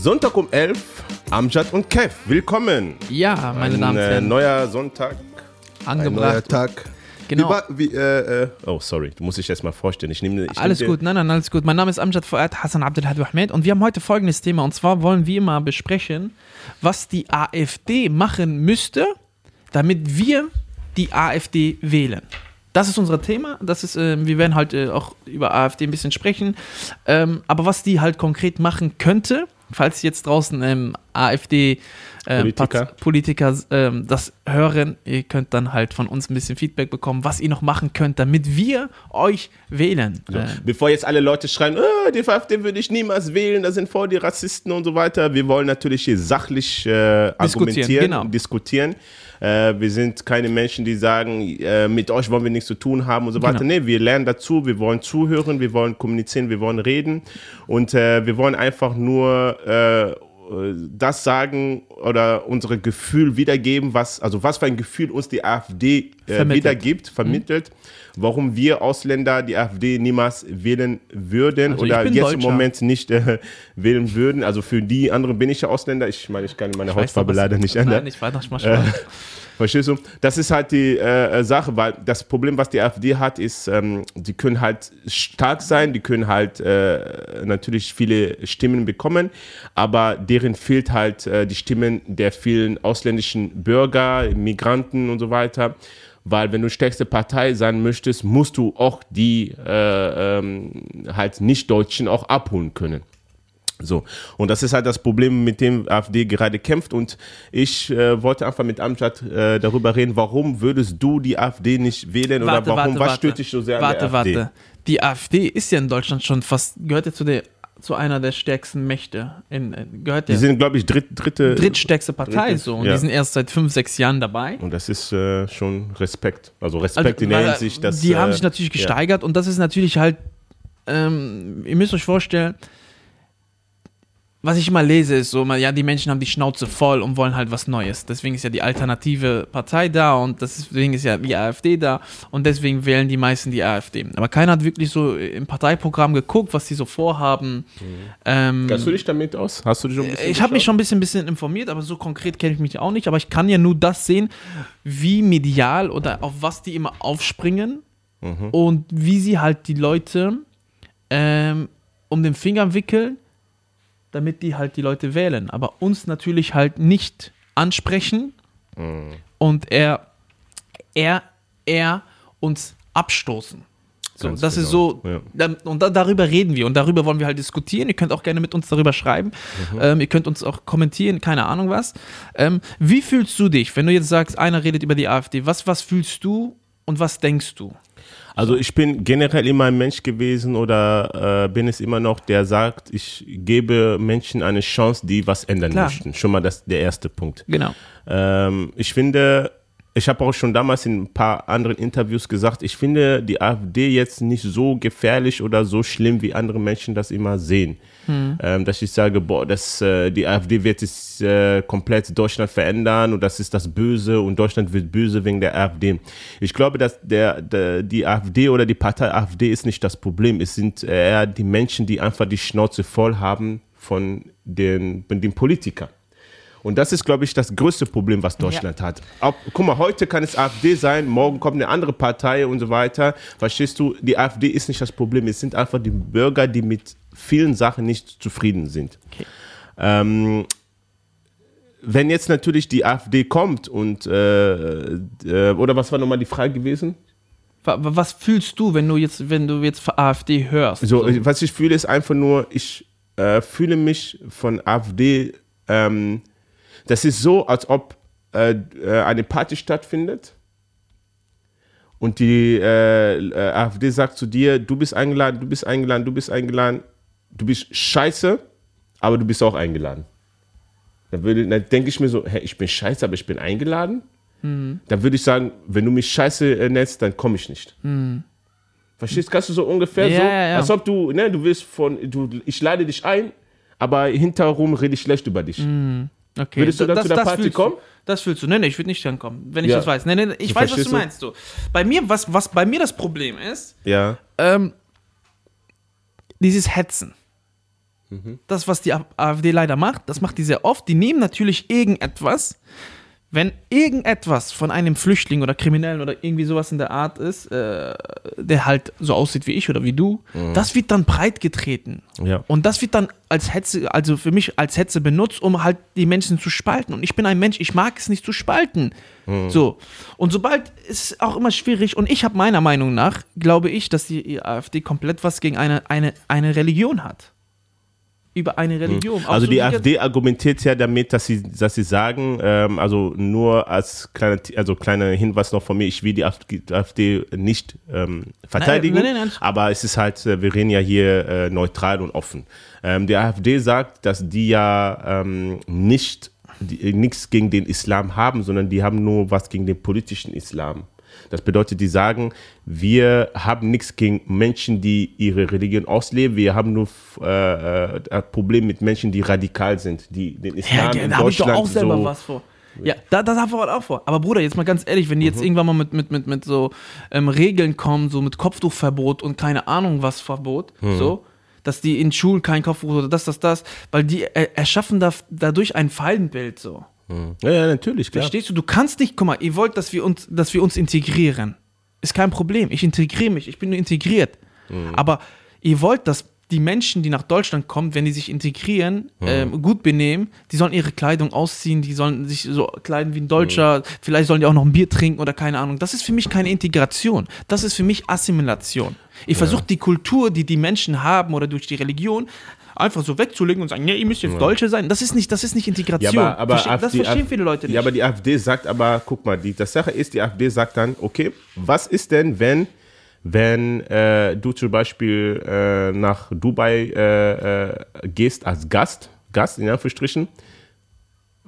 Sonntag um 11, Amjad und Kev, willkommen. Ja, meine Ein Damen und äh, Herren, neuer Sonntag, ein neuer angebracht. Tag. Genau. Wie, wie, äh, äh, oh, sorry, du musst dich erst mal vorstellen. Ich nehme, ich Alles nehm gut, nein, nein, alles gut. Mein Name ist Amjad Fuad Hassan Abdelhadi Ahmed und wir haben heute folgendes Thema und zwar wollen wir mal besprechen, was die AfD machen müsste, damit wir die AfD wählen. Das ist unser Thema. Das ist, äh, wir werden halt äh, auch über AfD ein bisschen sprechen. Ähm, aber was die halt konkret machen könnte, falls jetzt draußen ähm, AfD ähm, Politiker. Pat- Politiker ähm, das hören, ihr könnt dann halt von uns ein bisschen Feedback bekommen, was ihr noch machen könnt, damit wir euch wählen. So, Ähm, Bevor jetzt alle Leute schreien, oh, die AfD würde ich niemals wählen, das sind voll die Rassisten und so weiter. Wir wollen natürlich hier sachlich äh, argumentieren genau. und diskutieren. Äh, wir sind keine Menschen, die sagen, äh, mit euch wollen wir nichts zu tun haben und so weiter. Genau. Nee, wir lernen dazu, wir wollen zuhören, wir wollen kommunizieren, wir wollen reden und äh, wir wollen einfach nur äh, das sagen oder unsere Gefühl wiedergeben, was, also was für ein Gefühl uns die AfD äh, Vermittelt. wiedergibt, vermittelt, warum wir Ausländer die AfD niemals wählen würden Also oder jetzt im Deutscher. Moment nicht äh, wählen würden. Also für die anderen bin ich ja Ausländer. Ich meine, ich kann meine ich Hautfarbe leider nicht ändern. Nein, ich weiß noch, mach Spaß. Verstehst du? Das ist halt die äh, Sache, weil das Problem, was die AfD hat, ist, ähm, die können halt stark sein, die können halt äh, natürlich viele Stimmen bekommen, aber deren fehlt halt äh, die Stimmen der vielen ausländischen Bürger, Migranten und so weiter. Weil wenn du stärkste Partei sein möchtest, musst du auch die äh, ähm, halt Nicht-Deutschen auch abholen können. So, und das ist halt das Problem, mit dem AfD gerade kämpft. Und ich äh, wollte einfach mit Amjad äh, darüber reden, warum würdest du die AfD nicht wählen oder warum, was stört dich so sehr warte, an der AfD? Warte, Die AfD ist ja in Deutschland schon fast, gehört ja zu, der, zu einer der stärksten Mächte. In, in, gehört Die ja sind, glaube ich, dritt, dritte. drittstärkste Partei dritte, so. Und ja. die sind erst seit fünf, sechs Jahren dabei. Und das ist äh, schon Respekt. Also Respekt in der Hinsicht, dass. die haben äh, sich natürlich ja. gesteigert und das ist natürlich halt, ähm, ihr müsst euch vorstellen, was ich immer lese, ist so, ja, die Menschen haben die Schnauze voll und wollen halt was Neues. Deswegen ist ja die alternative Partei da und deswegen ist ja die AfD da und deswegen wählen die meisten die AfD. Aber keiner hat wirklich so im Parteiprogramm geguckt, was die so vorhaben. Ähm, Kennst du dich damit aus? Hast du dich schon ein bisschen ich habe mich schon ein bisschen, bisschen informiert, aber so konkret kenne ich mich auch nicht. Aber ich kann ja nur das sehen, wie medial oder auf was die immer aufspringen Mhm. und wie sie halt die Leute ähm, um den Finger wickeln, damit die halt die Leute wählen. Aber uns natürlich halt nicht ansprechen Mhm. und er, er, er uns abstoßen. So, Ganz das ist genau, so, ja. und da, darüber reden wir und darüber wollen wir halt diskutieren. Ihr könnt auch gerne mit uns darüber schreiben. Mhm. Ähm, ihr könnt uns auch kommentieren, keine Ahnung was. Ähm, wie fühlst du dich, wenn du jetzt sagst, einer redet über die AfD? Was, was fühlst du und was denkst du? Also ich bin generell immer ein Mensch gewesen oder äh, bin es immer noch, der sagt, ich gebe Menschen eine Chance, die was ändern Klar. möchten. Schon mal das der erste Punkt. Genau. Ähm, ich finde, ich habe auch schon damals in ein paar anderen Interviews gesagt, ich finde die AfD jetzt nicht so gefährlich oder so schlimm, wie andere Menschen das immer sehen. Ähm, dass ich sage, boah, das, äh, die AfD wird jetzt äh, komplett Deutschland verändern und das ist das Böse und Deutschland wird böse wegen der AfD. Ich glaube, dass der, der, die AfD oder die Partei AfD ist nicht das Problem. Es sind eher die Menschen, die einfach die Schnauze voll haben von den, von den Politikern. Und das ist, glaube ich, das größte Problem, was Deutschland hat. Auch, guck mal, heute kann es AfD sein, morgen kommt eine andere Partei und so weiter. Verstehst du? Die AfD ist nicht das Problem. Es sind einfach die Bürger, die mit vielen Sachen nicht zufrieden sind. Okay. Ähm, wenn jetzt natürlich die AfD kommt und, äh, äh, oder was war nochmal die Frage gewesen? Wa- wa- Was fühlst du, wenn du jetzt, wenn du jetzt AfD hörst? So, was ich fühle, ist einfach nur, ich äh, fühle mich von AfD, ähm, das ist so, als ob äh, äh, eine Party stattfindet und die äh, äh, AfD sagt zu dir, du bist eingeladen, du bist eingeladen, du bist eingeladen, du bist scheiße, aber du bist auch eingeladen. Dann, würde- dann denke ich mir so, hä, ich bin scheiße, aber ich bin eingeladen. Dann würde ich sagen, wenn du mich scheiße äh, nennst, dann komme ich nicht. Verstehst? Kannst du so ungefähr Ja, so, ja, ja. als ob du, ne, du willst von, du, ich lade dich ein, aber hinterherum rede ich schlecht über dich. Okay. Würdest du dann das, zu der das Party kommen? Das fühlst du. Nee, nee, ich würde nicht dann kommen, wenn ich Ja. das weiß. Nee, nee, ich Du weiß, was du meinst. Du. Bei mir, was, was bei mir das Problem ist, Ja. ähm, dieses Hetzen. Das, was die AfD leider macht, das macht die sehr oft. Die nehmen natürlich irgendetwas, wenn irgendetwas von einem Flüchtling oder Kriminellen oder irgendwie sowas in der Art ist, äh, der halt so aussieht wie ich oder wie du, das wird dann breit getreten. Ja. Und das wird dann als Hetze, also für mich als Hetze benutzt, um halt die Menschen zu spalten. Und ich bin ein Mensch, ich mag es nicht zu spalten. So. Und sobald ist es auch immer schwierig, und ich habe meiner Meinung nach, glaube ich, dass die AfD komplett was gegen eine, eine, eine Religion hat. Über eine Religion. Auch Also so die AfD argumentiert ja damit, dass sie, dass sie sagen, ähm, also nur als kleiner, also kleiner Hinweis noch von mir, ich will die AfD nicht ähm, verteidigen, Nein, nein, nein, aber es ist halt, äh, wir reden ja hier äh, neutral und offen. Ähm, die AfD sagt, dass die ja ähm, nicht äh, nichts gegen den Islam haben, sondern die haben nur was gegen den politischen Islam. Das bedeutet, die sagen, wir haben nichts gegen Menschen, die ihre Religion ausleben. Wir haben nur äh, äh, ein Problem mit Menschen, die radikal sind, die den Islam ja, in da habe ich doch Deutschland auch selber so. was vor. Ja, da, da haben wir auch vor. Aber Bruder, jetzt mal ganz ehrlich, wenn die Mhm. jetzt irgendwann mal mit, mit, mit, mit so ähm, Regeln kommen, so mit Kopftuchverbot und keine Ahnung was Verbot, Mhm. so, dass die in Schulen kein Kopftuch oder das, das, das, weil die erschaffen da, dadurch ein Feindbild so. Ja, ja, natürlich, klar. Verstehst du? Du kannst nicht, guck mal, ihr wollt, dass wir uns, dass wir uns integrieren. Ist kein Problem. Ich integriere mich, ich bin nur integriert. Mhm. Aber ihr wollt, dass die Menschen, die nach Deutschland kommen, wenn die sich integrieren, Mhm. ähm, gut benehmen, die sollen ihre Kleidung ausziehen, die sollen sich so kleiden wie ein. Deutscher, vielleicht sollen die auch noch ein Bier trinken oder keine Ahnung. Das ist für mich keine Integration. Das ist für mich Assimilation. Ich versuche die Kultur, die die Menschen haben oder durch die Religion, einfach so wegzulegen und sagen, ja, ihr müsst jetzt Deutsche sein. Das ist nicht, das ist nicht Ja, Integration. aber, aber Verste- das AfD verstehen viele Leute nicht. Ja, aber die AfD sagt aber, guck mal, die, das Sache ist, die AfD sagt dann, okay, was ist denn, wenn, wenn äh, du zum Beispiel äh, nach Dubai äh, äh, gehst als Gast, Gast in Anführungsstrichen,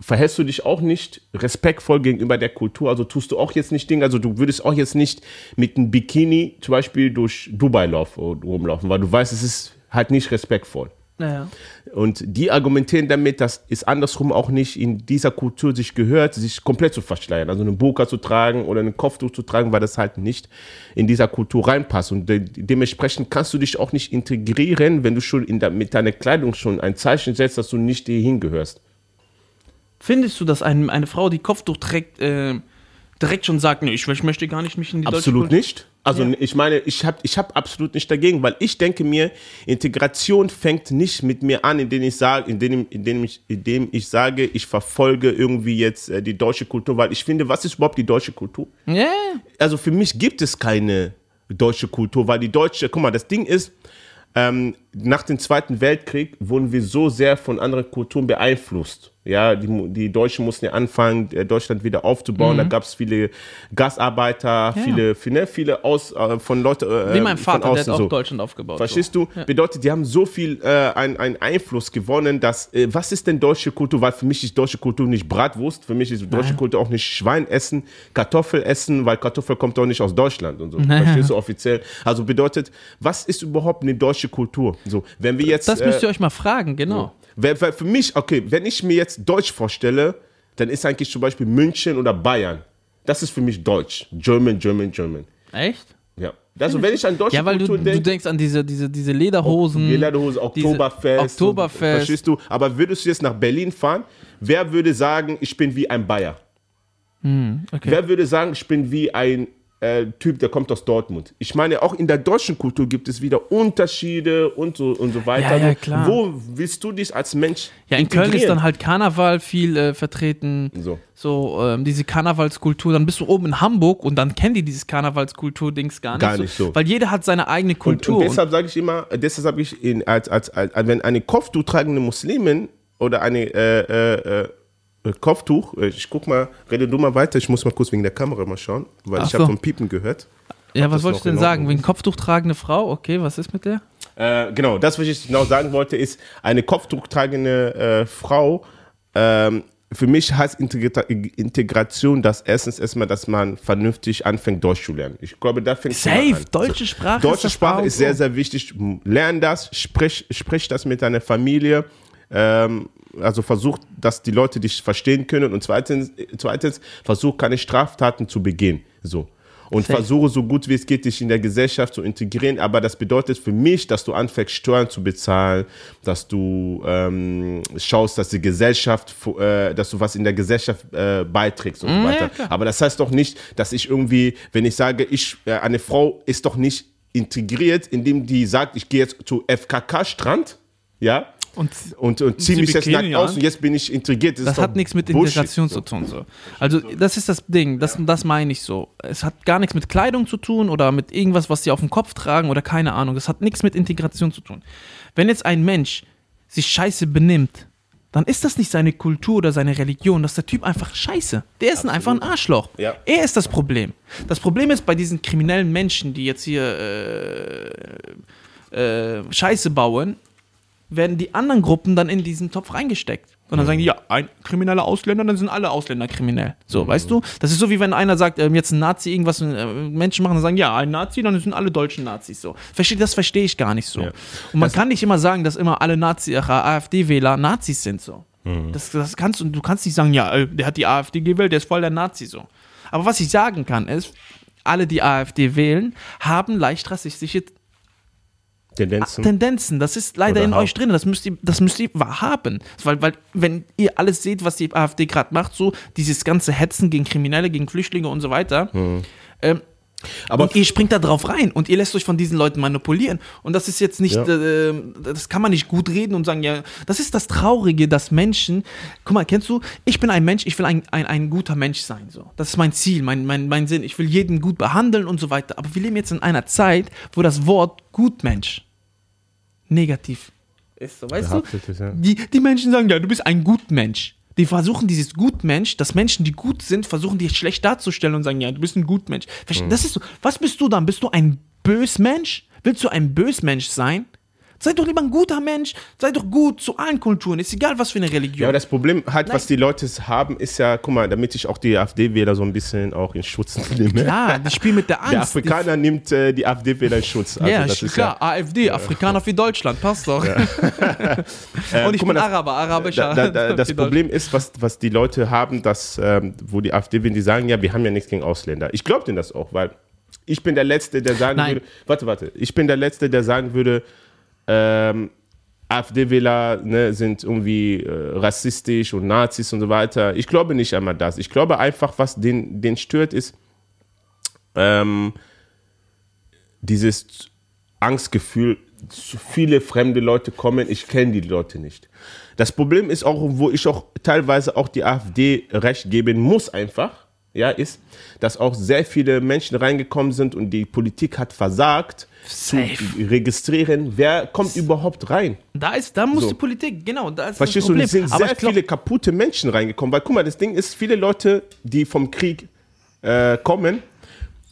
verhältst du dich auch nicht respektvoll gegenüber der Kultur? Also tust du auch jetzt nicht Dinge, also du würdest auch jetzt nicht mit einem Bikini zum Beispiel durch Dubai laufen, rumlaufen, weil du weißt, es ist halt nicht respektvoll. Naja. Und die argumentieren damit, dass es andersrum auch nicht in dieser Kultur sich gehört, sich komplett zu verschleiern. Also einen Burka zu tragen oder einen Kopftuch zu tragen, weil das halt nicht in dieser Kultur reinpasst. Und de dementsprechend kannst du dich auch nicht integrieren, wenn du schon in der, mit deiner Kleidung schon ein Zeichen setzt, dass du nicht hierhin gehörst. Findest du, dass ein, eine Frau, die Kopftuch trägt, äh, direkt schon sagt, nee, ich, ich möchte gar nicht mich in die deutsche Absolut nicht. Also Ja. ich meine, ich habe ich hab absolut nicht dagegen, weil ich denke mir, Integration fängt nicht mit mir an, indem ich sage, indem, indem, ich, indem ich sage, ich verfolge irgendwie jetzt äh, die deutsche Kultur, weil ich finde, was ist überhaupt die deutsche Kultur? Ja, Also für mich gibt es keine deutsche Kultur, weil die deutsche, guck mal, das Ding ist, ähm, nach dem Zweiten Weltkrieg wurden wir so sehr von anderen Kulturen beeinflusst. Ja, die, die Deutschen mussten ja anfangen, äh, Deutschland wieder aufzubauen. Da gab es viele Gastarbeiter, viele, viele, viele aus, äh, von Leuten. Äh, wie mein von Vater, der hat außen auch so. Deutschland aufgebaut. Verstehst du? Bedeutet, die haben so viel äh, ein- einen Einfluss gewonnen, dass, äh, was ist denn deutsche Kultur? Weil für mich ist deutsche Kultur nicht Bratwurst, für mich ist deutsche Nein. Kultur auch nicht Schwein essen, Kartoffel essen, weil Kartoffel kommt auch nicht aus Deutschland und so. Verstehst du offiziell? Also bedeutet, was ist überhaupt eine deutsche Kultur? So, wenn wir jetzt. Das müsst ihr äh, euch mal fragen, genau. weil, weil für mich, okay, wenn ich mir jetzt Deutsch vorstelle, dann ist eigentlich zum Beispiel München oder Bayern. Das ist für mich Deutsch. German, German, German. Echt? Ja. Also wenn ich an deutsche Ja, weil du, Kultur du denke, denkst an diese, diese, diese Lederhosen. Lederhose, diese Oktoberfest. Oktoberfest. Verstehst du? Aber würdest du jetzt nach Berlin fahren, wer würde sagen, ich bin wie ein Bayer? okay. Wer würde sagen, ich bin wie ein äh, Typ, der kommt aus Dortmund? Ich meine, auch in der deutschen Kultur gibt es wieder Unterschiede und so, und so weiter. Ja, ja, Also, klar. Wo willst du dich als Mensch Ja, in Köln ist integrieren? dann halt Karneval viel äh, vertreten. So. So, ähm, diese Karnevalskultur. Dann bist du oben in Hamburg und dann kennen die dieses Karnevalskultur-Dings gar nicht. Gar nicht so. Weil jeder hat seine eigene Und, Kultur. und deshalb sage ich immer, deshalb sage ich, in, als, als, als, wenn eine Kopftuch tragende Muslimin oder eine äh, äh, äh, Kopftuch, äh, ich guck mal, rede du mal weiter, ich muss mal kurz wegen der Kamera mal schauen, weil Ach ich habe so. so ein Piepen gehört. ja, ob was wollte ich denn sagen? Wegen ist. Kopftuch tragende Frau? Okay, was ist mit der? Äh, genau, das, was ich genau sagen wollte, ist, eine Kopftuch tragende äh, Frau, ähm, für mich heißt Integra Integration das erstens erstmal, dass man vernünftig anfängt, Deutsch zu lernen. Ich glaube, da fängt Safe, an. deutsche Sprache. ist Deutsche das Sprache ist sehr, sehr wichtig. Lern das, sprich, sprich das mit deiner Familie. Ähm, also versuch, dass die Leute dich verstehen können. Und zweitens, zweitens versuch keine Straftaten zu begehen. So. und Safe. versuche so gut wie es geht, dich in der Gesellschaft zu integrieren. Aber das bedeutet für mich, dass du anfängst, Steuern zu bezahlen, dass du ähm, schaust, dass die Gesellschaft, äh, dass du was in der Gesellschaft äh, beiträgst und so weiter. Aber das heißt doch nicht, dass ich irgendwie, wenn ich sage, ich, äh, eine Frau ist doch nicht integriert, indem die sagt, ich gehe jetzt zu FKK-Strand, ja, Und und, und ziehe sie mich jetzt nackt aus und jetzt bin ich integriert. das doch hat nichts mit Bullshit. Integration zu tun. So. Also das ist das Ding, das, das meine ich so. Es hat gar nichts mit Kleidung zu tun oder mit irgendwas, was sie auf dem Kopf tragen oder keine Ahnung. Das hat nichts mit Integration zu tun. Wenn jetzt ein Mensch sich scheiße benimmt, dann ist das nicht seine Kultur oder seine Religion. Das ist der Typ einfach scheiße. Der ist einfach ein Arschloch. Ja. Er ist das Problem. Das Problem ist bei diesen kriminellen Menschen, die jetzt hier äh, äh, Scheiße bauen, werden die anderen Gruppen dann in diesen Topf reingesteckt. Und dann sagen die, ja, ein krimineller Ausländer, dann sind alle Ausländer kriminell. So, weißt du? Das ist so, wie wenn einer sagt, ähm, jetzt ein Nazi irgendwas äh, Menschen machen, dann sagen, ja, ein Nazi, dann sind alle deutschen Nazis so. Versteht, das verstehe ich gar nicht so. Ja. Und man kann nicht immer sagen, dass immer alle Nazi, äh, AfD-Wähler Nazis sind so. Das, das kannst du, du kannst nicht sagen, ja, äh, der hat die AfD gewählt, der ist voll der Nazi so. Aber was ich sagen kann, ist, alle, die AfD wählen, haben leicht rassistische Tendenzen. Tendenzen. Das ist leider Oder in haben. euch drin. Das müsst ihr, das müsst ihr haben. Weil, weil, wenn ihr alles seht, was die AfD gerade macht, so dieses ganze Hetzen gegen Kriminelle, gegen Flüchtlinge und so weiter, ähm, Aber und ihr springt da drauf rein und ihr lässt euch von diesen Leuten manipulieren. Und das ist jetzt nicht, Ja. äh, das kann man nicht gut reden und sagen, ja, das ist das Traurige, dass Menschen, guck mal, kennst du, ich bin ein Mensch, ich will ein, ein, ein guter Mensch sein. So. Das ist mein Ziel, mein, mein, mein Sinn. Ich will jeden gut behandeln und so weiter. Aber wir leben jetzt in einer Zeit, wo das Wort Gutmensch negativ ist. So, weißt du? Ist, ja. Die, die Menschen sagen, ja, du bist ein Gutmensch. Die versuchen dieses Gutmensch, dass Menschen, die gut sind, versuchen dich schlecht darzustellen und sagen, ja, du bist ein Gutmensch. Verste- Das ist so. Was bist du dann? Bist du ein Bösmensch? Willst du ein Bösmensch sein? Sei doch lieber ein guter Mensch. Sei doch gut zu allen Kulturen. Ist egal, was für eine Ja, Religion. aber das Problem halt, was die Leute haben, ist ja, guck mal, damit ich auch die AfD-Wähler so ein bisschen auch in Schutz nehme. Klar, die spielen mit der Angst. Der Afrikaner nimmt äh, die AfD-Wähler in Schutz. Also ja, das ist klar, AfD, Afrikaner für Deutschland, passt doch. Äh, und ich guck bin mal, das- Araber, arabischer. Da, da, da, das Problem ist, was, was die Leute haben, dass, ähm, wo die AfD will, die sagen, ja, wir haben ja nichts gegen Ausländer. Ich glaube denen das auch, weil ich bin der Letzte, der sagen Nein. würde, warte, warte, ich bin der Letzte, der sagen würde, ähm, AfD-Wähler ne, sind irgendwie äh, rassistisch und Nazis und so weiter. Ich glaube nicht einmal das. Ich glaube einfach, was den, den stört, ist ähm, dieses Angstgefühl, zu viele fremde Leute kommen, ich kenne die Leute nicht. Das Problem ist auch, wo ich auch teilweise auch die AfD recht geben muss einfach, ja, ist, dass auch sehr viele Menschen reingekommen sind und die Politik hat versagt, Safe. zu registrieren, wer kommt überhaupt rein. Da ist, da muss So. die Politik, genau, da ist Verstehst das du, Problem. es sind Aber sehr glaub, viele kaputte Menschen reingekommen. Weil guck mal, das Ding ist, viele Leute, die vom Krieg äh, kommen,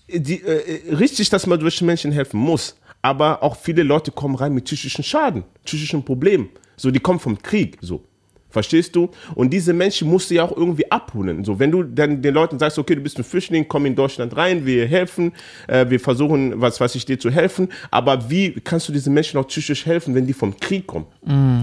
die, äh, richtig, dass man durch Menschen helfen muss. Aber auch viele Leute kommen rein mit psychischen Schaden, psychischen Problemen. So, die kommen vom Krieg. So. Verstehst du? Und diese Menschen musst du ja auch irgendwie abholen. So, wenn du dann den Leuten sagst, okay, du bist ein Flüchtling, komm in Deutschland rein, wir helfen, äh, wir versuchen, was weiß ich, dir zu helfen. Aber wie kannst du diesen Menschen auch psychisch helfen, wenn die vom Krieg kommen?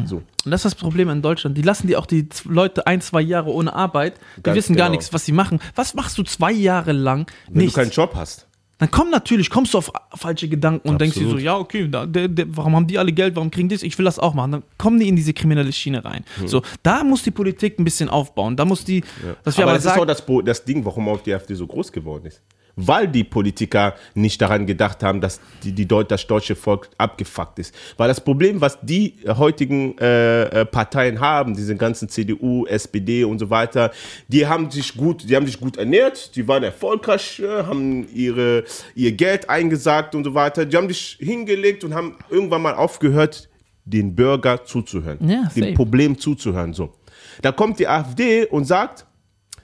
So. Und das ist das Problem in Deutschland. Die lassen die auch die Leute ein, zwei Jahre ohne Arbeit. Die Ganz wissen gar genau. nichts, was sie machen. Was machst du zwei Jahre lang? Wenn Nichts. du keinen Job hast. Dann komm natürlich, kommst du auf falsche Gedanken und denkst dir so, Absolut. ja, okay, da, der, der, warum haben die alle Geld, warum kriegen die das? Ich will das auch machen. Dann kommen die in diese kriminelle Schiene rein. Hm. So, da muss die Politik ein bisschen aufbauen. Da muss die, dass wir aber aber, das ist auch sagen, das, das Ding, warum auch die AfD so groß geworden ist. Weil die Politiker nicht daran gedacht haben, dass die, die Deut das deutsche Volk abgefuckt ist. Weil das Problem, was die heutigen äh, äh, Parteien haben, diese ganzen CDU, SPD und so weiter, die haben sich gut, die haben sich gut ernährt, die waren erfolgreich, äh, haben ihre, ihr Geld eingesagt und so weiter. Die haben sich hingelegt und haben irgendwann mal aufgehört, den Bürger zuzuhören, Ja, dem. Problem zuzuhören. So. Da kommt die AfD und sagt,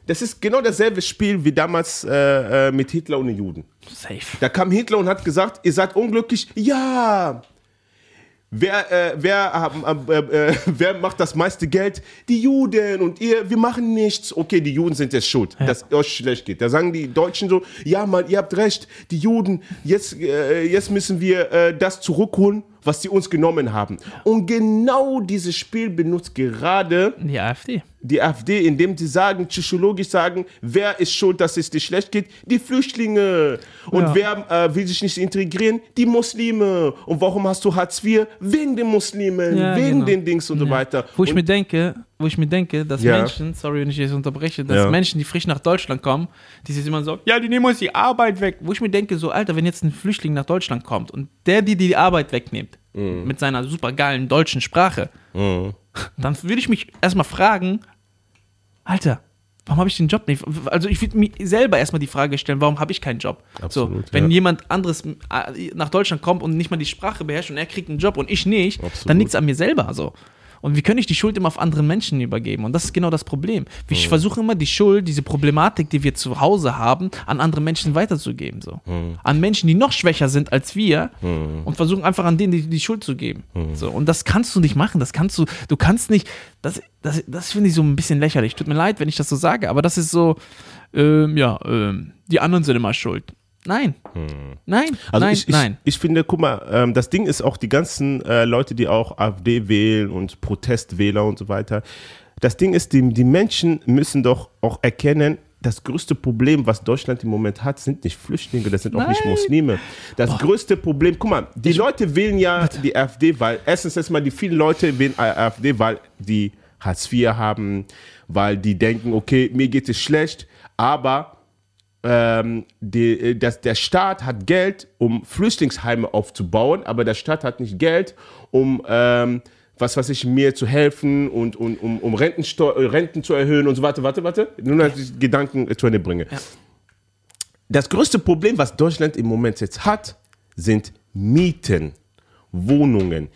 das ist genau dasselbe Spiel wie damals äh, äh, mit Hitler und den Juden. safe. Da kam Hitler und hat gesagt, ihr seid unglücklich. Ja. Wer, äh, wer, äh, äh, wer macht das meiste Geld? Die Juden und ihr, wir machen nichts. Okay, die Juden sind jetzt schuld, dass es euch schlecht geht. Da sagen die Deutschen so, ja Mann, ihr habt recht, die Juden, jetzt, äh, jetzt müssen wir das zurückholen, was sie uns genommen haben. Und genau dieses Spiel benutzt gerade Die AfD. Die AfD, indem sie sagen, psychologisch sagen, wer ist schuld, dass es dir schlecht geht? Die Flüchtlinge. Und Ja. wer äh, will sich nicht integrieren? Die Muslime. Und warum hast du Hartz IV? Wegen den Muslimen, Ja, wegen genau. den Dings und so Ja. weiter. Wo ich und, mir denke, wo ich mir denke, dass. Menschen, sorry, wenn ich jetzt unterbreche, dass. Menschen, die frisch nach Deutschland kommen, die sich immer so, ja, die nehmen uns die Arbeit weg. Wo ich mir denke, so, Alter, wenn jetzt ein Flüchtling nach Deutschland kommt und der, die die Arbeit wegnimmt, Mhm. mit seiner super geilen deutschen Sprache, dann würde ich mich erstmal fragen, Alter, warum habe ich den Job nicht? Also ich würde mir selber erstmal die Frage stellen, warum habe ich keinen Job? Absolut, so, wenn ja. jemand anderes äh, nach Deutschland kommt und nicht mal die Sprache beherrscht und er kriegt einen Job und ich nicht, Absolut. dann liegt es an mir selber so. Und wie kann ich die Schuld immer auf andere Menschen übergeben? Und das ist genau das Problem. Ich versuche immer die Schuld, diese Problematik, die wir zu Hause haben, an andere Menschen weiterzugeben. So. An Menschen, die noch schwächer sind als wir und versuchen einfach an denen die, die Schuld zu geben. So. Und das kannst du nicht machen. Das kannst du, du kannst nicht, das, das, das finde ich so ein bisschen lächerlich. Tut mir leid, wenn ich das so sage, aber das ist so, ähm, ja, ähm, die anderen sind immer schuld. Nein. Nein, Also nein, ich, ich, nein. ich finde, guck mal, ähm, das Ding ist auch die ganzen äh, Leute, die auch AfD wählen und Protestwähler und so weiter. Das Ding ist, die, die Menschen müssen doch auch erkennen, das größte Problem, was Deutschland im Moment hat, sind nicht Flüchtlinge, das sind auch nicht Nein. Muslime. Das größte Problem, guck mal, die Leute wählen ja die AfD, weil erstens erstmal die vielen Leute wählen AfD, weil die Hartz IV haben, weil die denken, okay, mir geht es schlecht, aber ähm, die, äh, das, der Staat hat Geld, um Flüchtlingsheime aufzubauen, aber der Staat hat nicht Geld, um ähm, was weiß ich, mir zu helfen und, und um, um Rentensteu äh, Renten zu erhöhen und so weiter. Warte, warte. Nur, dass ich Gedanken äh, zu Ende bringe. Das größte Problem, was Deutschland im Moment jetzt hat, sind Mieten, Wohnungen.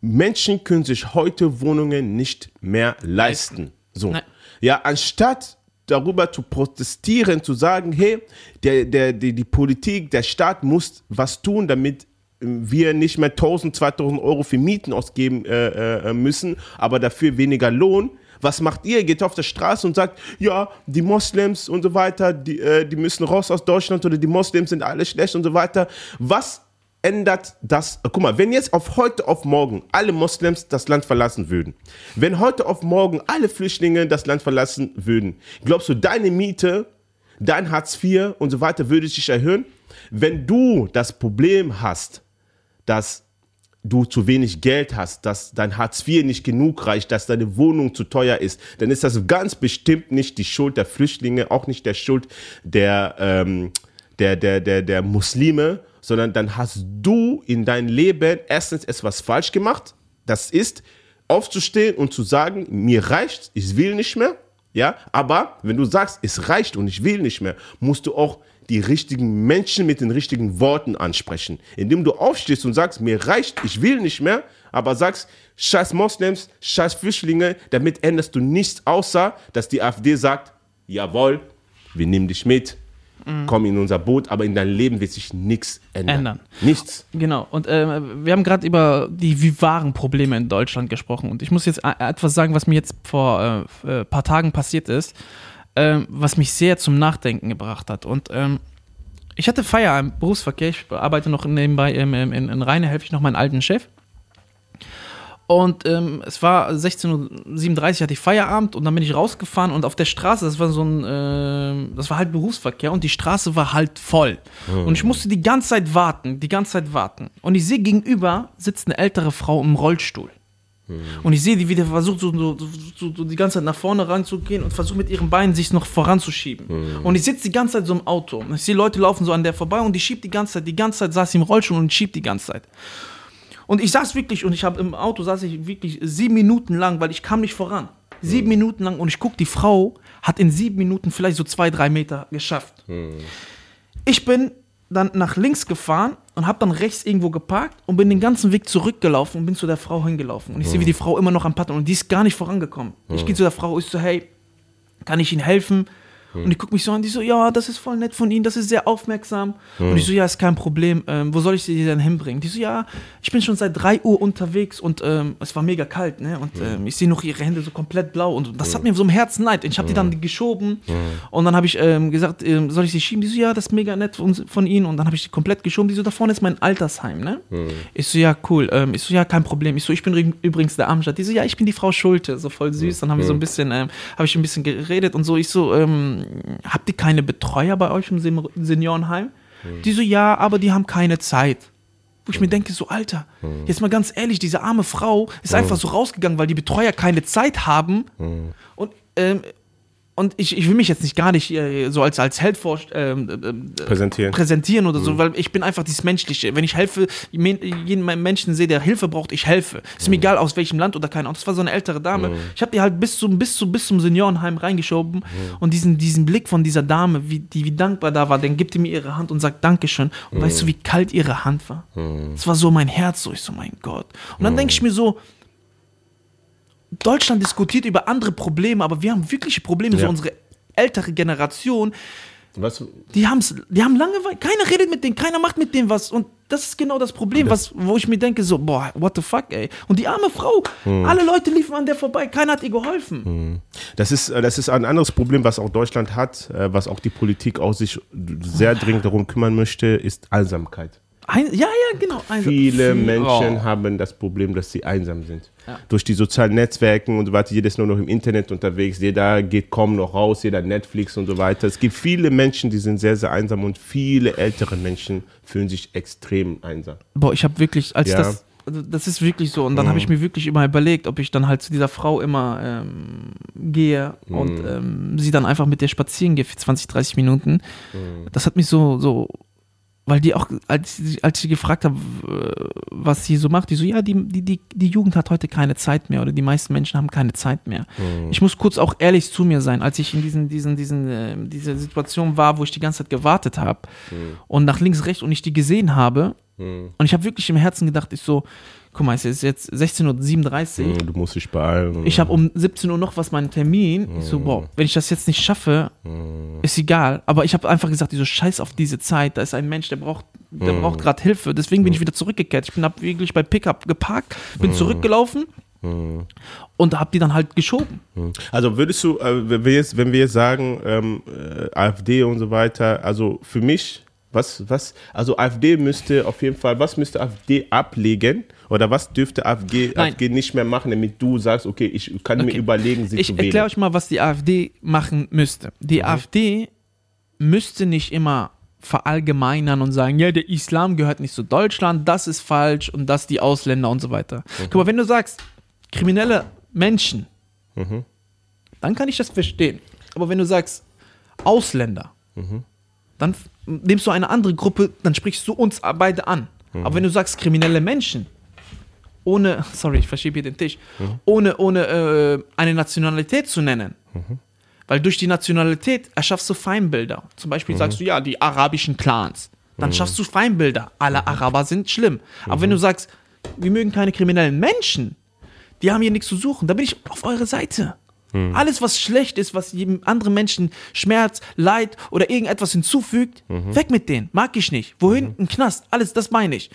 Menschen können sich heute Wohnungen nicht mehr leisten. So. Nein. Ja, anstatt darüber zu protestieren, zu sagen, hey, der, der, die, die Politik, der Staat muss was tun, damit äh, wir nicht mehr 1000, 2000 Euro für Mieten ausgeben äh, äh, müssen, aber dafür weniger Lohn. Was macht ihr? Geht auf der Straße und sagt, ja, die Moslems und so weiter, die, äh, die müssen raus aus Deutschland oder die Moslems sind alle schlecht und so weiter. Was ändert das? Guck mal, wenn jetzt auf heute auf morgen alle Moslems das Land verlassen würden, wenn heute auf morgen alle Flüchtlinge das Land verlassen würden, glaubst du, deine Miete, dein Hartz IV und so weiter würde sich erhöhen? Wenn du das Problem hast, dass du zu wenig Geld hast, dass dein Hartz IV nicht genug reicht, dass deine Wohnung zu teuer ist, dann ist das ganz bestimmt nicht die Schuld der Flüchtlinge, auch nicht der Schuld der, ähm, der, der, der, der Muslime, sondern dann hast du in deinem Leben erstens etwas falsch gemacht. Das ist, aufzustehen und zu sagen, mir reicht, ich will nicht mehr. Ja, aber wenn du sagst, es reicht und ich will nicht mehr, musst du auch die richtigen Menschen mit den richtigen Worten ansprechen. Indem du aufstehst und sagst, mir reicht, ich will nicht mehr, aber sagst, scheiß Moslems, scheiß Flüchtlinge, damit änderst du nichts, außer dass die AfD sagt, jawohl, wir nehmen dich mit, komm in unser Boot, aber in deinem Leben wird sich nichts ändern. Ändern. Nichts. Genau, und äh, wir haben gerade über die wie wahren Probleme in Deutschland gesprochen. Und ich muss jetzt etwas sagen, was mir jetzt vor äh, äh, paar Tagen passiert ist, ähm, was mich sehr zum Nachdenken gebracht hat. Und ähm, ich hatte Feierabend, Berufsverkehr, ich arbeite noch nebenbei ähm, in, in, in Rheine, helfe ich noch meinen alten Chef. Und ähm, es war 16.37 Uhr, hatte ich Feierabend und dann bin ich rausgefahren und auf der Straße, das war so ein, ähm, das war halt Berufsverkehr und die Straße war halt voll. Und ich musste die ganze Zeit warten, die ganze Zeit warten. Und ich sehe gegenüber sitzt eine ältere Frau im Rollstuhl. Und ich sehe die wieder versucht, so, so, so, so die ganze Zeit nach vorne ranzugehen und versucht mit ihren Beinen sich noch voranzuschieben. Und ich sitze die ganze Zeit so im Auto. Und ich sehe Leute laufen so an der vorbei und die schiebt die ganze Zeit, die ganze Zeit saß sie im Rollstuhl und schiebt die ganze Zeit. Und ich saß wirklich, und ich habe im Auto saß ich wirklich sieben Minuten lang, weil ich kam nicht voran. Sieben Minuten lang und ich guck, die Frau hat in sieben Minuten vielleicht so zwei, drei Meter geschafft. Ich bin dann nach links gefahren und habe dann rechts irgendwo geparkt und bin den ganzen Weg zurückgelaufen und bin zu der Frau hingelaufen. Und ich sehe, wie die Frau immer noch am Paddeln und die ist gar nicht vorangekommen. Ich gehe zu der Frau, ich so, hey, kann ich Ihnen helfen? Und die guckt mich so an, die so, ja, das ist voll nett von Ihnen, das ist sehr aufmerksam. Und ich so, ja, ist kein Problem, ähm, wo soll ich sie denn hinbringen? Die so, ja, ich bin schon seit 3 Uhr unterwegs und ähm, es war mega kalt, ne? Und ähm, ich sehe noch ihre Hände so komplett blau und das hat mir so im Herzen leid. Und ich habe die dann geschoben und dann habe ich ähm, gesagt, ähm, soll ich sie schieben? Die so, ja, das ist mega nett von, von Ihnen. Und dann habe ich die komplett geschoben. Die so, da vorne ist mein Altersheim, ne? Ich so, ja, cool. Ähm, ich so, ja, kein Problem. Ich so, ich bin üb- übrigens der Amjad. Die so, ja, ich bin die Frau Schulte. So voll süß. Dann haben wir so ein bisschen, ähm, habe ich ein bisschen geredet und so. Ich so, ähm, habt ihr keine Betreuer bei euch im Sen- Seniorenheim? Die so, ja, aber die haben keine Zeit. Wo ich mir denke, so, Alter, jetzt mal ganz ehrlich, diese arme Frau ist einfach so rausgegangen, weil die Betreuer keine Zeit haben. Und, ähm, und ich, ich will mich jetzt nicht gar nicht äh, so als, als Held vor, ähm, ähm, Präsentieren. präsentieren oder so, weil ich bin einfach dieses Menschliche. Wenn ich helfe, jeden Menschen sehe, der Hilfe braucht, ich helfe. Ist mir egal, aus welchem Land oder kein Ahnung. Das war so eine ältere Dame. Ich habe die halt bis zum, bis zum, bis zum Seniorenheim reingeschoben und diesen, diesen Blick von dieser Dame, wie, die wie dankbar da war, dann gibt die mir ihre Hand und sagt Dankeschön. Und weißt du, wie kalt ihre Hand war? Das war so mein Herz, so ich so, mein Gott. Und dann denke ich mir so, Deutschland diskutiert über andere Probleme, aber wir haben wirkliche Probleme, so Ja. unsere ältere Generation, Was, die, haben's, die haben Langeweile, keiner redet mit denen, keiner macht mit denen was. Und das ist genau das Problem, was, wo ich mir denke, so, boah, what the fuck, ey. Und die arme Frau, alle Leute liefen an der vorbei, keiner hat ihr geholfen. Das ist, äh, das ist ein anderes Problem, was auch Deutschland hat, äh, was auch die Politik auch sich sehr dringend darum kümmern möchte, ist Einsamkeit. Ein, ja, ja, genau. ein- Viele Viel- Menschen oh. haben das Problem, dass sie einsam sind. Durch die sozialen Netzwerke und so weiter, jeder ist nur noch im Internet unterwegs, jeder geht kaum noch raus, jeder Netflix und so weiter. Es gibt viele Menschen, die sind sehr, sehr einsam und viele ältere Menschen fühlen sich extrem einsam. Boah, ich habe wirklich, als Ja. das, also das ist wirklich so. Und dann habe ich mir wirklich immer überlegt, ob ich dann halt zu dieser Frau immer ähm, gehe und ähm, sie dann einfach mit der spazieren gehe für 20, 30 Minuten. Das hat mich so, so, weil die auch, als, ich- als ich sie gefragt habe, was sie so macht, die so, ja, die, die, die, die Jugend hat heute keine Zeit mehr oder die meisten Menschen haben keine Zeit mehr. Ich muss kurz auch ehrlich zu mir sein, als ich in diesen, diesen, diesen, äh, dieser Situation war, wo ich die ganze Zeit gewartet habe und nach links, rechts und ich die gesehen habe, und ich habe wirklich im Herzen gedacht, ich so, guck mal, es ist jetzt 16.37 Uhr. Du musst dich beeilen. Ich habe um 17 Uhr noch was meinen Termin. Ich so, boah, wenn ich das jetzt nicht schaffe, ist egal. Aber ich habe einfach gesagt, ich so, scheiß auf diese Zeit. Da ist ein Mensch, der braucht, der braucht gerade Hilfe. Deswegen bin ich wieder zurückgekehrt. Ich bin hab wirklich bei Pickup geparkt, bin zurückgelaufen und habe die dann halt geschoben. Also würdest du, äh, wenn, wir jetzt, wenn wir jetzt sagen, ähm, äh, AfD und so weiter, also für mich, was, was, also AfD müsste auf jeden Fall, was müsste AfD ablegen oder was dürfte AfD, Nein. AfD nicht mehr machen, damit du sagst, okay, ich kann mir Okay. überlegen, sie Ich zu wählen. erkläre euch mal, was die AfD machen müsste. Die AfD müsste nicht immer verallgemeinern und sagen, ja, der Islam gehört nicht zu Deutschland, das ist falsch und das die Ausländer und so weiter. Guck mal, wenn du sagst, kriminelle Menschen, dann kann ich das verstehen. Aber wenn du sagst, Ausländer, dann f- nimmst du eine andere Gruppe, dann sprichst du uns beide an. Aber wenn du sagst, kriminelle Menschen, ohne, sorry, ich verschiebe hier den Tisch, ohne, ohne äh, eine Nationalität zu nennen. Weil durch die Nationalität erschaffst du Feindbilder. Zum Beispiel sagst du, ja, die arabischen Clans. Dann schaffst du Feindbilder. Alle Araber sind schlimm. Aber wenn du sagst, wir mögen keine kriminellen Menschen, die haben hier nichts zu suchen, da bin ich auf eurer Seite. Alles, was schlecht ist, was jedem anderen Menschen Schmerz, Leid oder irgendetwas hinzufügt, weg mit denen. Mag ich nicht. Wohin? Ein Knast. Alles, das meine ich.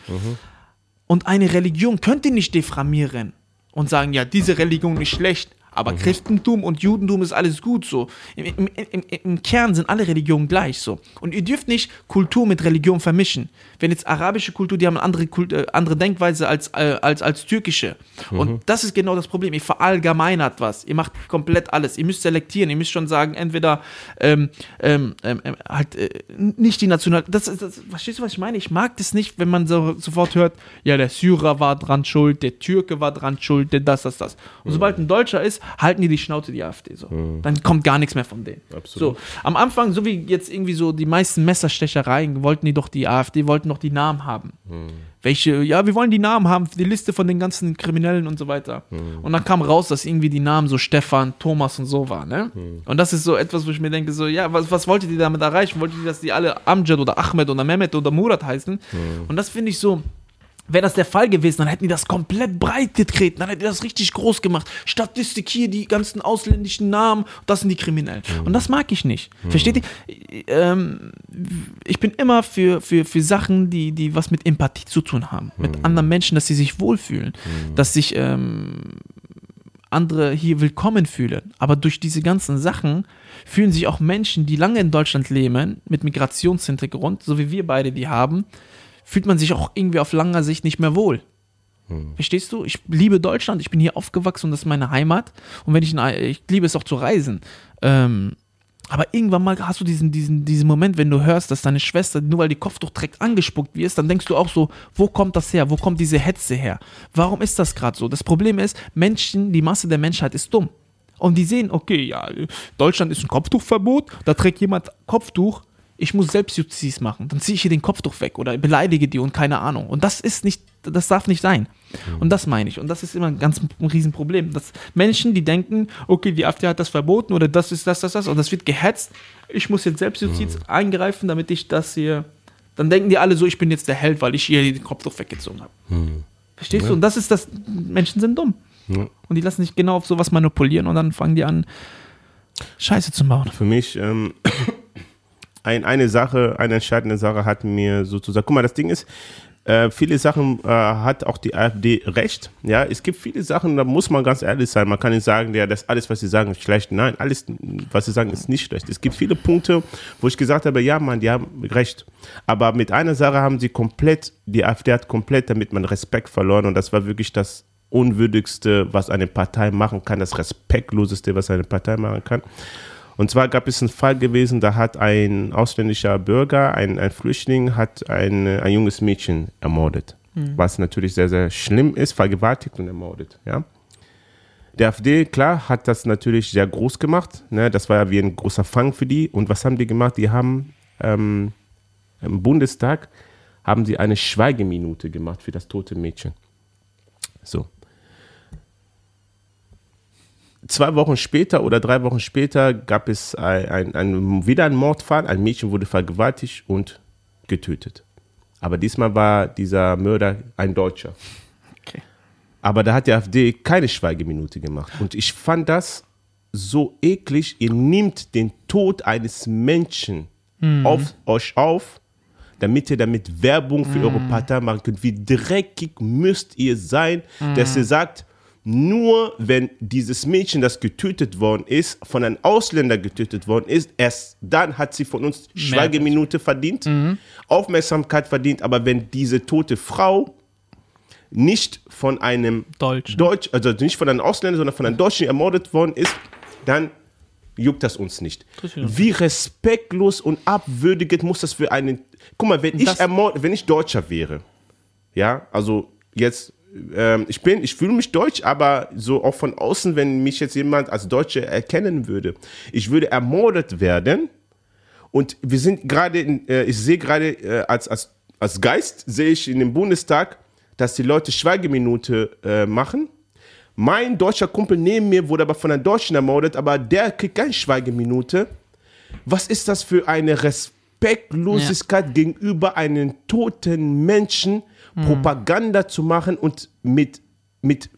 Und eine Religion könnt ihr nicht diffamieren und sagen, ja, diese Religion ist schlecht, aber Christentum und Judentum ist alles gut so. Im, im, im, Im Kern sind alle Religionen gleich so. Und ihr dürft nicht Kultur mit Religion vermischen. Wenn jetzt arabische Kultur, die haben eine andere, Kult, äh, andere Denkweise als, äh, als, als türkische. Und das ist genau das Problem. Ihr verallgemeinert was. Ihr macht komplett alles. Ihr müsst selektieren. Ihr müsst schon sagen, entweder ähm, ähm, ähm, ähm, halt äh, nicht die National. Das, das, verstehst du, was ich meine? Ich mag das nicht, wenn man so, sofort hört, ja, der Syrer war dran schuld, der Türke war dran schuld, der das, das, das. Und sobald ein Deutscher ist, halten die die Schnauze die AfD so. Dann kommt gar nichts mehr von denen. Absolut. So, am Anfang, so wie jetzt irgendwie so die meisten Messerstechereien, wollten die doch die AfD, wollten noch die Namen haben. Welche, ja, wir wollen die Namen haben, die Liste von den ganzen Kriminellen und so weiter. Und dann kam raus, dass irgendwie die Namen so Stefan, Thomas und so waren, ne? Und das ist so etwas, wo ich mir denke, so, ja, was, was wolltet ihr damit erreichen? Wolltet ihr, dass die alle Amjad oder Ahmed oder Mehmet oder Murat heißen? Und das finde ich so, Wäre das der Fall gewesen, dann hätten die das komplett breit getreten, dann hätten die das richtig groß gemacht. Statistik hier, die ganzen ausländischen Namen, das sind die Kriminellen. Und das mag ich nicht. Versteht ihr? Ähm, ich bin immer für, für, für Sachen, die, die was mit Empathie zu tun haben. Mit anderen Menschen, dass sie sich wohlfühlen. Dass sich ähm, andere hier willkommen fühlen. Aber durch diese ganzen Sachen fühlen sich auch Menschen, die lange in Deutschland leben, mit Migrationshintergrund, so wie wir beide die haben, fühlt man sich auch irgendwie auf langer Sicht nicht mehr wohl. Verstehst du? Ich liebe Deutschland, ich bin hier aufgewachsen und das ist meine Heimat. Und wenn ich, in, ich liebe es auch zu reisen. Ähm, aber irgendwann mal hast du diesen, diesen, diesen Moment, wenn du hörst, dass deine Schwester, nur weil die Kopftuch trägt, angespuckt wird, dann denkst du auch so, wo kommt das her? Wo kommt diese Hetze her? Warum ist das gerade so? Das Problem ist, Menschen, die Masse der Menschheit ist dumm. Und die sehen, okay, ja, Deutschland ist ein Kopftuchverbot, da trägt jemand Kopftuch, ich muss Selbstjustiz machen, dann ziehe ich hier den Kopftuch weg oder beleidige die und keine Ahnung. Und das ist nicht, das darf nicht sein. Und das meine ich. Und das ist immer ein ganz ein Riesenproblem. Dass Menschen, die denken, okay, die AfD hat das verboten oder das ist das, das, das, und das wird gehetzt, ich muss jetzt Selbstjustiz eingreifen, damit ich das hier. Dann denken die alle so, ich bin jetzt der Held, weil ich hier den Kopftuch weggezogen habe. Verstehst du? Und das ist das, Menschen sind dumm. Ja. Und die lassen sich genau auf sowas manipulieren und dann fangen die an, Scheiße zu bauen. Für mich ähm, ein, eine Sache, eine entscheidende Sache hat mir sozusagen, guck mal, das Ding ist, äh, viele Sachen äh, hat auch die AfD recht. Ja, es gibt viele Sachen, da muss man ganz ehrlich sein. Man kann nicht sagen, ja, das alles, was sie sagen, ist schlecht. Nein, alles, was sie sagen, ist nicht schlecht. Es gibt viele Punkte, wo ich gesagt habe, ja, Mann, die haben recht. Aber mit einer Sache haben sie komplett, die AfD hat komplett damit man Respekt verloren und das war wirklich das Unwürdigste, was eine Partei machen kann, das Respektloseste, was eine Partei machen kann. Und zwar gab es einen Fall gewesen, da hat ein ausländischer Bürger, ein, ein Flüchtling, hat ein, ein junges Mädchen ermordet. Was natürlich sehr, sehr schlimm ist, vergewaltigt und ermordet. Ja? Der AfD, klar, hat das natürlich sehr groß gemacht. Ne? Das war ja wie ein großer Fang für die. Und was haben die gemacht? Die haben ähm, im Bundestag haben sie eine Schweigeminute gemacht für das tote Mädchen. So. Zwei Wochen später oder drei Wochen später gab es ein, ein, ein, wieder einen Mordfall. Ein Mädchen wurde vergewaltigt und getötet. Aber diesmal war dieser Mörder ein Deutscher. Okay. Aber da hat die AfD keine Schweigeminute gemacht. Und ich fand das so eklig. Ihr nehmt den Tod eines Menschen auf euch auf, damit ihr damit Werbung für eure Partei machen könnt. Wie dreckig müsst ihr sein, dass ihr sagt, nur wenn dieses Mädchen, das getötet worden ist, von einem Ausländer getötet worden ist, erst dann hat sie von uns Schweigeminute verdient, Aufmerksamkeit verdient. Aber wenn diese tote Frau nicht von einem Deutsch. Deutsch, also nicht von einem Ausländer, sondern von einem Deutschen ermordet worden ist, dann juckt das uns nicht. Wie respektlos und abwürdigend muss das für einen. Guck mal, wenn ich ermord, wenn ich Deutscher wäre, ja, also jetzt, ähm, ich bin, ich fühle mich deutsch, aber so auch von außen, wenn mich jetzt jemand als Deutsche erkennen würde, ich würde ermordet werden und wir sind gerade, äh, ich sehe gerade äh, als, als, als Geist, sehe ich in dem Bundestag, dass die Leute Schweigeminute äh, machen. Mein deutscher Kumpel neben mir wurde aber von einem Deutschen ermordet, aber der kriegt keine Schweigeminute. Was ist das für eine Respektlosigkeit gegenüber einem toten Menschen, Propaganda zu machen und mit, mit,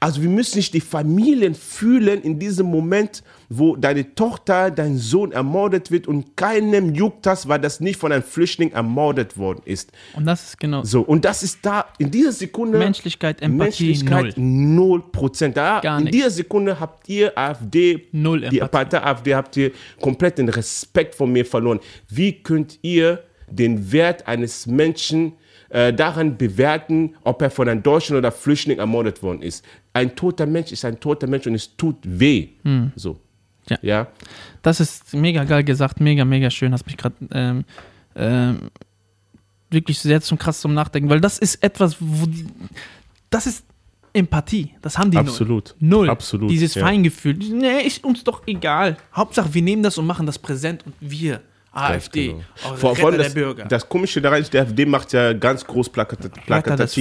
also wir müssen nicht die Familien fühlen in diesem Moment, wo deine Tochter, dein Sohn ermordet wird und keinem juckt das, weil das nicht von einem Flüchtling ermordet worden ist. Und das ist genau So, und das ist da, in dieser Sekunde. Menschlichkeit, Empathie, Menschlichkeit null Prozent. Da, Gar in nicht. dieser Sekunde habt ihr AfD, Null die Empathie. Partei AfD, habt ihr komplett den Respekt von mir verloren. Wie könnt ihr den Wert eines Menschen äh, daran bewerten, ob er von einem Deutschen oder Flüchtling ermordet worden ist? Ein toter Mensch ist ein toter Mensch und es tut weh. So. Hm. Ja. ja. Das ist mega geil gesagt, mega, mega schön. Hast mich gerade ähm, ähm, wirklich sehr zum krass zum Nachdenken, weil das ist etwas, wo die, das ist Empathie. Das haben die Absolut. null. Null. Absolut, Dieses ja. Feingefühl. Nee, ist uns doch egal. Hauptsache, wir nehmen das und machen das präsent und wir, AfD, Genau. Vor, allem das, der Bürger. das Komische daran ist, der AfD macht ja ganz groß plakat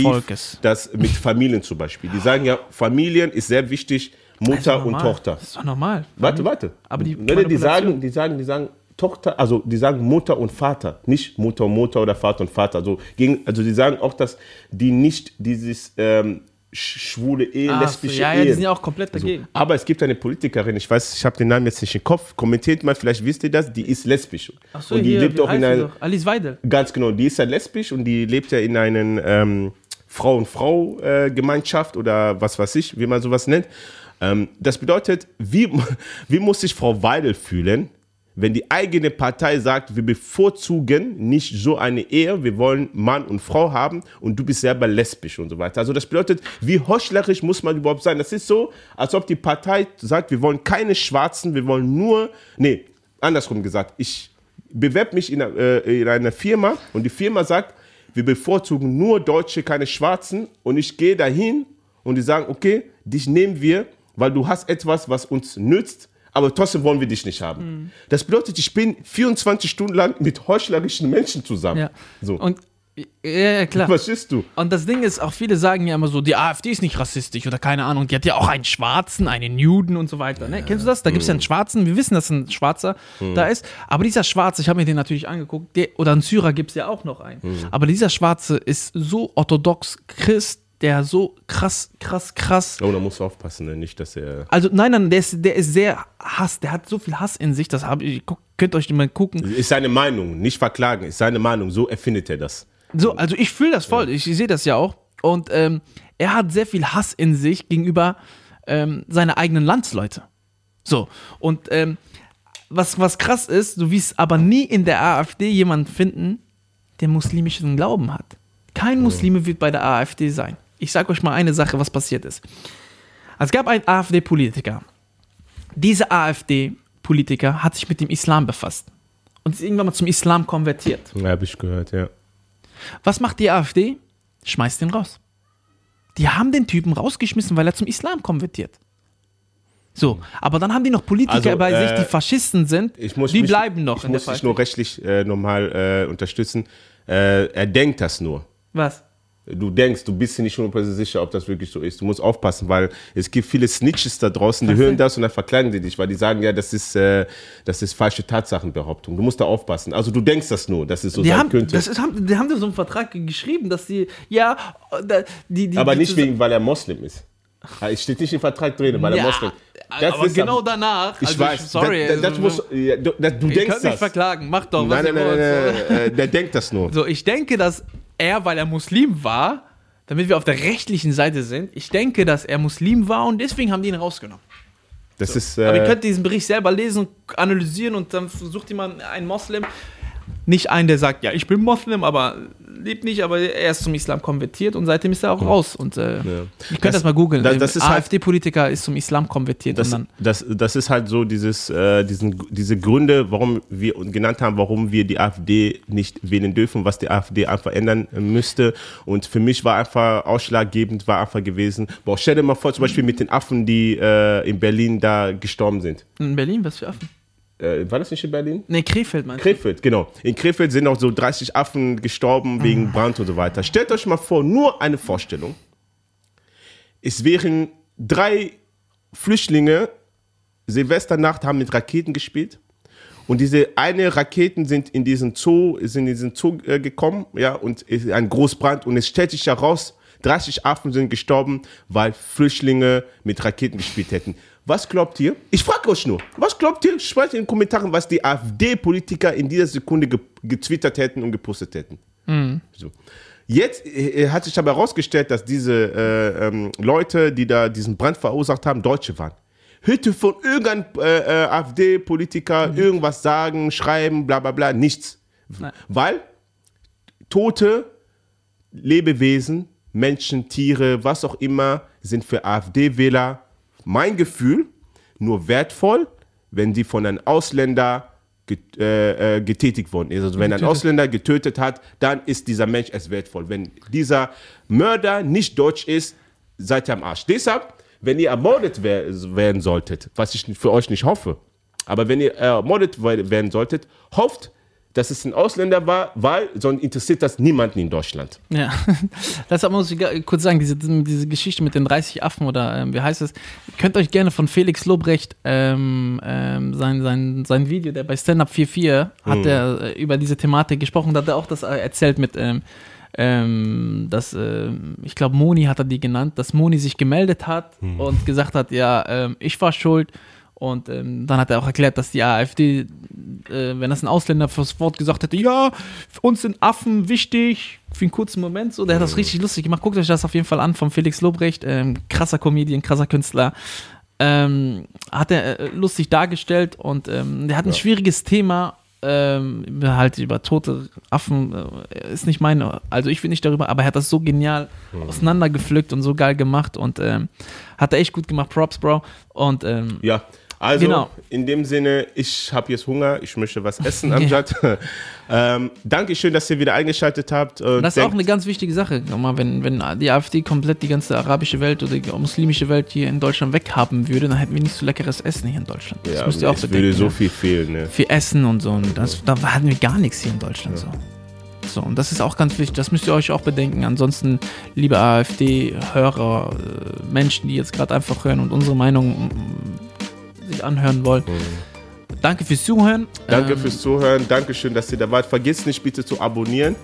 Volkes. das mit Familien zum Beispiel. Die sagen ja, Familien ist sehr wichtig, Mutter doch und. Tochter. Das ist doch normal. Warte, warte. Aber die die Manipulation- sagen, die sagen, die sagen, Tochter, also die sagen Mutter und Vater, nicht Mutter und Mutter oder Vater und Vater. Also, gegen, also die sagen auch, dass die nicht dieses ähm, schwule Ehe, so, lesbische ja, Ehe. ja, die sind ja auch komplett dagegen. Aber es gibt eine Politikerin, ich weiß, ich habe den Namen jetzt nicht im Kopf, kommentiert mal, vielleicht wisst ihr das, die ist lesbisch. Ach so, und die hier, lebt auch in doch? Alice Weidel. ganz genau, die ist ja lesbisch und die lebt ja in einer ähm, Frau-und-Frau-Gemeinschaft oder was weiß ich, wie man sowas nennt. Ähm, das bedeutet, wie, wie muss sich Frau Weidel fühlen, wenn die eigene Partei sagt, wir bevorzugen nicht so eine Ehe, wir wollen Mann und Frau haben und du bist selber lesbisch und so weiter. Also das bedeutet, wie heuchlerisch muss man überhaupt sein? Das ist so, als ob die Partei sagt, wir wollen keine Schwarzen, wir wollen nur, nee, andersrum gesagt, ich bewerbe mich in, äh, in einer Firma und die Firma sagt, wir bevorzugen nur Deutsche, keine Schwarzen und ich gehe dahin und die sagen, okay, dich nehmen wir, weil du hast etwas, was uns nützt, aber trotzdem wollen wir dich nicht haben. Das bedeutet, ich bin 24 Stunden lang mit heuchlerischen Menschen zusammen. Ja. So. Und ja, ja, klar. Verstehst du? Und das Ding ist, auch viele sagen ja immer so, die AfD ist nicht rassistisch oder keine Ahnung, die hat ja auch einen Schwarzen, einen Juden und so weiter. Ne? Kennst du das? Da gibt es ja einen Schwarzen, wir wissen, dass ein Schwarzer da ist, aber dieser Schwarze, ich habe mir den natürlich angeguckt, der, oder einen Syrer gibt es ja auch noch einen, aber dieser Schwarze ist so orthodox Christ, der so krass, krass, krass Oh, da musst du aufpassen, ne? nicht, dass er. also nein, nein, der ist, der ist sehr Hass, der hat so viel Hass in sich, das hab ich, könnt euch mal gucken. Ist seine Meinung, nicht verklagen, ist seine Meinung, so erfindet er das. So, also ich fühle das voll, ich, sehe das ja auch. Und ähm, er hat sehr viel Hass in sich gegenüber ähm, seiner eigenen Landsleute. So, und ähm, was, was krass ist, du wirst aber nie in der AfD jemanden finden, der muslimischen Glauben hat. Kein Muslime wird bei der AfD sein. Ich sage euch mal eine Sache, was passiert ist. Es gab einen AfD-Politiker. Dieser AfD-Politiker hat sich mit dem Islam befasst und ist irgendwann mal zum Islam konvertiert. Ja, habe ich gehört, ja. Was macht die AfD? Schmeißt den raus. Die haben den Typen rausgeschmissen, weil er zum Islam konvertiert. So, aber dann haben die noch Politiker Also, bei sich, äh, die Faschisten sind, Ich muss die mich, bleiben noch ich muss dich nur rechtlich äh, nochmal äh, unterstützen. Äh, er denkt das nur. Was? Du denkst, du bist dir nicht 100% sicher, ob das wirklich so ist. Du musst aufpassen, weil es gibt viele Snitches da draußen, die Was hören das und dann verkleiden die dich, weil die sagen, ja, das ist, äh, das ist falsche Tatsachenbehauptung. Du musst da aufpassen. Also du denkst das nur, dass es so Die sein haben, könnte. das ist, haben, die haben so einen Vertrag geschrieben, dass sie, ja, die, die, aber die nicht wegen, weil er Moslem ist. Ah, Es steht nicht im Vertrag drin, weil er ja, Moslem Das aber ist genau danach, Ich also weiß. sorry, Das, das, also, das muss, ja, du, das, du denkst könnt mich das. verklagen, macht doch, was Nein, nein, nein, nein, äh, der denkt das nur. So, ich denke, dass er, weil er Muslim war, damit wir auf der rechtlichen Seite sind, ich denke, dass er Muslim war und deswegen haben die ihn rausgenommen. Das ist, Aber ihr äh, könnt diesen Bericht selber lesen und analysieren und dann sucht jemand einen Moslem, nicht einen, der sagt, ja, ich bin Moslem, aber lebt nicht, aber er ist zum Islam konvertiert und seitdem ist er auch raus. Und äh, ihr könnt das, Das- mal googeln. halt- AfD-Politiker ist zum Islam konvertiert das, das, das ist halt so dieses, äh, diesen, diese Gründe, warum wir genannt haben, warum wir die AfD nicht wählen dürfen, was die AfD einfach ändern müsste. Und für mich war einfach ausschlaggebend, war einfach gewesen, boah, stell dir mal vor, zum Beispiel mit den Affen, die äh, in Berlin da gestorben sind. In Berlin, was für Affen? Äh, war das nicht in Berlin? Nee, Krefeld meinst du? Krefeld, genau. In Krefeld sind auch so 30 Affen gestorben wegen Brand und so weiter. Stellt euch mal vor, nur eine Vorstellung. Es wären drei Flüchtlinge Silvesternacht haben mit Raketen gespielt. Und diese eine Raketen sind in diesen Zoo, sind in diesen Zoo äh, gekommen, ja, und es ist ein Großbrand. Und es stellt sich heraus, 30 Affen sind gestorben, weil Flüchtlinge mit Raketen gespielt hätten. Was glaubt ihr? Ich frage euch nur, was glaubt ihr? Schreibt in den Kommentaren, was die AfD-Politiker in dieser Sekunde ge getwittert hätten und gepostet hätten. So. Jetzt äh, hat sich aber herausgestellt, dass diese äh, ähm, Leute, die da diesen Brand verursacht haben, Deutsche waren. Hörte von irgendeinem äh, äh, AfD-Politiker irgendwas sagen, schreiben, bla bla bla, nichts. Nein. Weil tote Lebewesen, Menschen, Tiere, was auch immer, sind für AfD-Wähler, mein Gefühl, nur wertvoll, wenn sie von einem Ausländer get, äh, äh, getätigt worden ist. Also wenn ein. Ausländer getötet hat, dann ist dieser Mensch erst wertvoll. Wenn dieser Mörder nicht deutsch ist, seid ihr am Arsch. Deshalb, wenn ihr ermordet wer werden solltet, was ich für euch nicht hoffe, aber wenn ihr ermordet we- werden solltet, hofft, dass es ein Ausländer war, weil sonst interessiert das niemanden in Deutschland. Ja, das muss ich kurz sagen, diese, diese Geschichte mit den 30 Affen oder ähm, wie heißt es, könnt euch gerne von Felix Lobrecht ähm, ähm, sein, sein, sein Video, der bei Stand Up 44 hat er äh, über diese Thematik gesprochen, da hat er auch das äh, erzählt mit, ähm, ähm, dass, ähm, ich glaube Moni hat er die genannt, dass Moni sich gemeldet hat und gesagt hat, ja, ähm, ich war schuld und ähm, dann hat er auch erklärt, dass die AfD, äh, wenn das ein Ausländer fürs Wort gesagt hätte, ja, für uns sind Affen wichtig, für einen kurzen Moment, so, der hat das richtig lustig gemacht. Guckt euch das auf jeden Fall an von Felix Lobrecht, ähm, krasser Comedian, krasser Künstler. Ähm, hat er äh, lustig dargestellt und ähm, der hat ein schwieriges Thema. Ähm, halt über tote Affen äh, ist nicht meine, also ich will nicht darüber, aber er hat das so genial auseinandergepflückt und so geil gemacht und ähm, hat er echt gut gemacht, Props, Bro. Und ähm, Ja, also Genau. in dem Sinne, ich habe jetzt Hunger, ich möchte was essen, Amjad. ähm, Dankeschön, dass ihr wieder eingeschaltet habt. Äh, Das ist auch eine ganz wichtige Sache. Nochmal, wenn, wenn die AfD komplett die ganze arabische Welt oder die muslimische Welt hier in Deutschland weghaben würde, dann hätten wir nicht so leckeres Essen hier in Deutschland. Das ja, müsst ihr auch es bedenken. würde so ja. viel fehlen. Ne? Für Essen und so. Und das, da hatten wir gar nichts hier in Deutschland. So. so, und das ist auch ganz wichtig. Das müsst ihr euch auch bedenken. Ansonsten, liebe AfD-Hörer, äh, Menschen, die jetzt gerade einfach hören und unsere Meinung sich anhören wollen. Danke fürs Zuhören. Danke Ähm, fürs Zuhören, Dankeschön, dass ihr dabei wart. Vergesst nicht bitte zu abonnieren.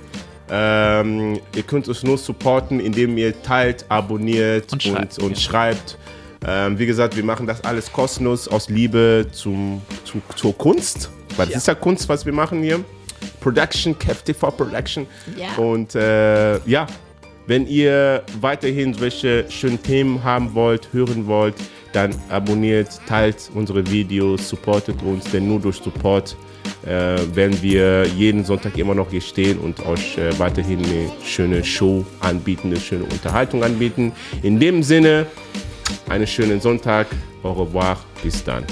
Ähm, ihr könnt uns nur supporten, indem ihr teilt, abonniert Und und, schreibt, und ja. schreibt. Ähm, wie gesagt, wir machen das alles kostenlos aus Liebe zum, zu, zur Kunst. Weil das Ja. ist ja Kunst, was wir machen hier. Production, KFTV Production. Ja. Und äh, ja, wenn ihr weiterhin solche schönen Themen haben wollt, hören wollt, dann abonniert, teilt unsere Videos, supportet uns, denn nur durch Support äh, werden wir jeden Sonntag immer noch hier stehen und euch äh, weiterhin eine schöne Show anbieten, eine schöne Unterhaltung anbieten. In dem Sinne, einen schönen Sonntag, au revoir, bis dann.